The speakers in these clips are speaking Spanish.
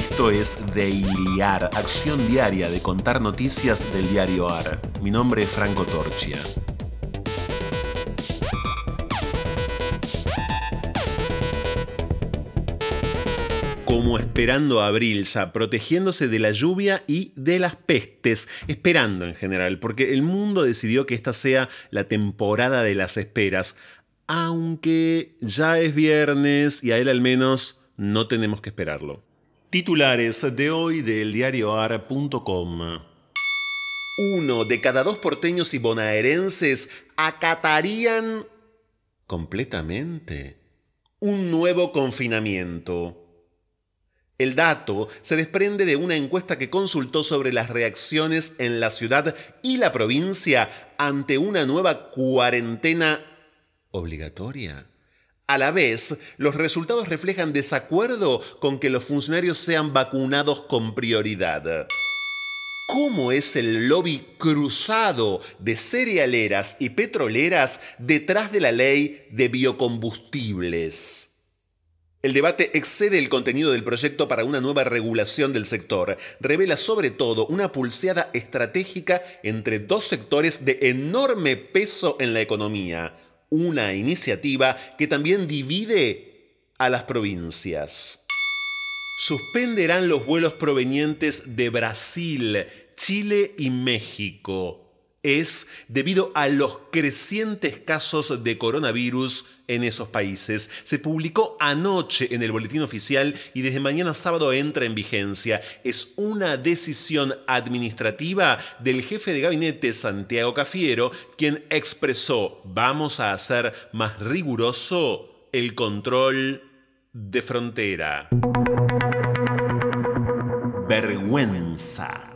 Esto es Dailyar, acción diaria de contar noticias del diario AR. Mi nombre es Franco Torchia. como esperando a abril ya, protegiéndose de la lluvia y de las pestes, esperando en general, porque el mundo decidió que esta sea la temporada de las esperas, aunque ya es viernes y a él al menos no tenemos que esperarlo. Titulares de hoy del diarioar.com. Uno de cada dos porteños y bonaerenses acatarían completamente un nuevo confinamiento. El dato se desprende de una encuesta que consultó sobre las reacciones en la ciudad y la provincia ante una nueva cuarentena obligatoria. A la vez, los resultados reflejan desacuerdo con que los funcionarios sean vacunados con prioridad. ¿Cómo es el lobby cruzado de cerealeras y petroleras detrás de la ley de biocombustibles? El debate excede el contenido del proyecto para una nueva regulación del sector. Revela sobre todo una pulseada estratégica entre dos sectores de enorme peso en la economía. Una iniciativa que también divide a las provincias. Suspenderán los vuelos provenientes de Brasil, Chile y México es debido a los crecientes casos de coronavirus en esos países. Se publicó anoche en el boletín oficial y desde mañana sábado entra en vigencia. Es una decisión administrativa del jefe de gabinete Santiago Cafiero, quien expresó, vamos a hacer más riguroso el control de frontera. Vergüenza.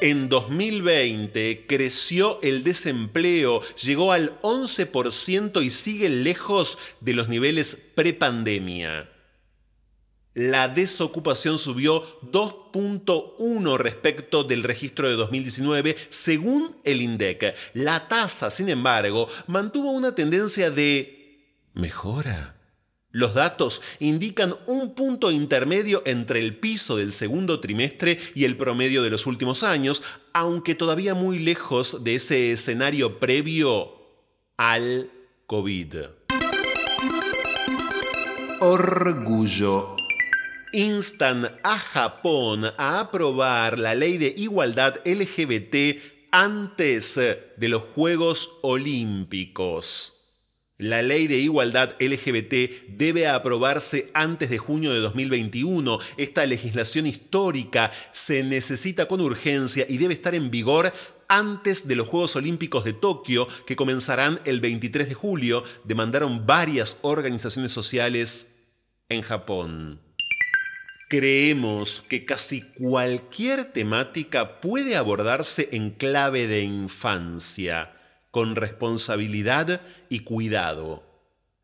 En 2020 creció el desempleo, llegó al 11% y sigue lejos de los niveles prepandemia. La desocupación subió 2.1 respecto del registro de 2019, según el INDEC. La tasa, sin embargo, mantuvo una tendencia de mejora. Los datos indican un punto intermedio entre el piso del segundo trimestre y el promedio de los últimos años, aunque todavía muy lejos de ese escenario previo al COVID. Orgullo. Instan a Japón a aprobar la ley de igualdad LGBT antes de los Juegos Olímpicos. La ley de igualdad LGBT debe aprobarse antes de junio de 2021. Esta legislación histórica se necesita con urgencia y debe estar en vigor antes de los Juegos Olímpicos de Tokio, que comenzarán el 23 de julio, demandaron varias organizaciones sociales en Japón. Creemos que casi cualquier temática puede abordarse en clave de infancia con responsabilidad y cuidado.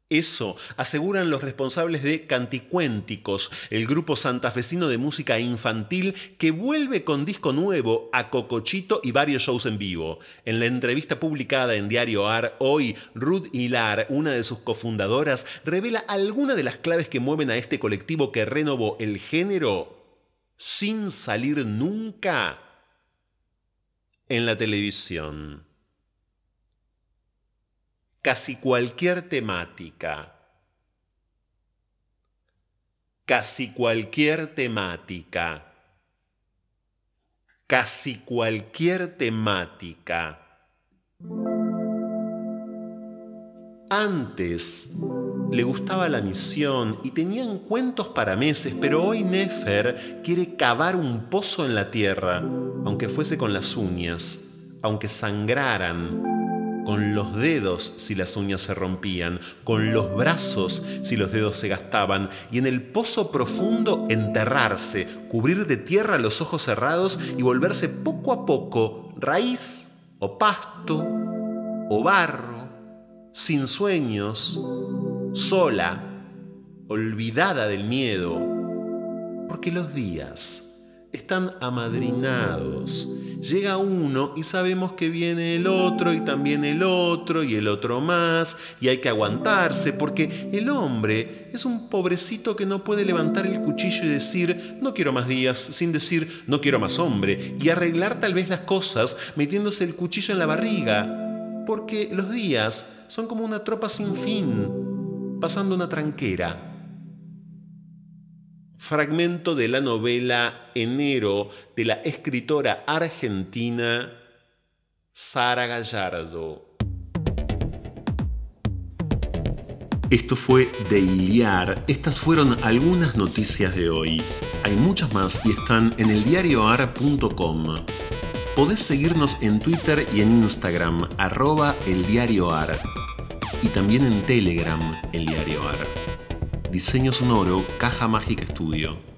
Eso aseguran los responsables de Canticuénticos, el grupo santafesino de música infantil que vuelve con disco nuevo a Cocochito y varios shows en vivo. En la entrevista publicada en Diario AR hoy, Ruth Hilar, una de sus cofundadoras, revela algunas de las claves que mueven a este colectivo que renovó el género sin salir nunca en la televisión casi cualquier temática. Casi cualquier temática. Casi cualquier temática. Antes le gustaba la misión y tenían cuentos para meses, pero hoy Nefer quiere cavar un pozo en la tierra, aunque fuese con las uñas, aunque sangraran, con los dedos si las uñas se rompían, con los brazos si los dedos se gastaban, y en el pozo profundo enterrarse, cubrir de tierra los ojos cerrados y volverse poco a poco raíz o pasto o barro, sin sueños, sola, olvidada del miedo, porque los días están amadrinados llega uno y sabemos que viene el otro y también el otro y el otro más y hay que aguantarse porque el hombre es un pobrecito que no puede levantar el cuchillo y decir no quiero más días sin decir no quiero más hombre y arreglar tal vez las cosas metiéndose el cuchillo en la barriga porque los días son como una tropa sin fin pasando una tranquera fragmento de la novela Enero de la escritora argentina Sara Gallardo. Esto fue de Iliar. Estas fueron algunas noticias de hoy. Hay muchas más y están en eldiarioar.com. Podés seguirnos en Twitter y en Instagram, arroba eldiarioar. Y también en Telegram, eldiarioar. Diseño sonoro, Caja Mágica Estudio.